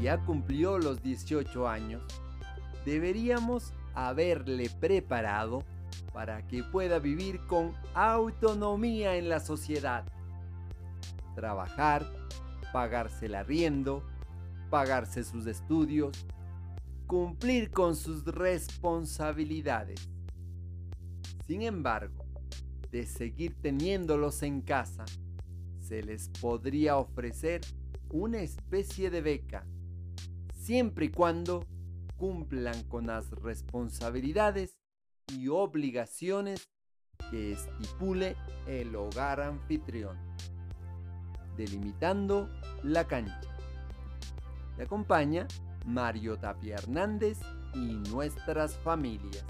ya cumplió los 18 años, deberíamos haberle preparado para que pueda vivir con autonomía en la sociedad. Trabajar, pagarse el arriendo, pagarse sus estudios, cumplir con sus responsabilidades. Sin embargo, de seguir teniéndolos en casa, se les podría ofrecer una especie de beca, siempre y cuando cumplan con las responsabilidades y obligaciones que estipule el hogar anfitrión, delimitando la cancha. Le acompaña Mario Tapia Hernández y nuestras familias.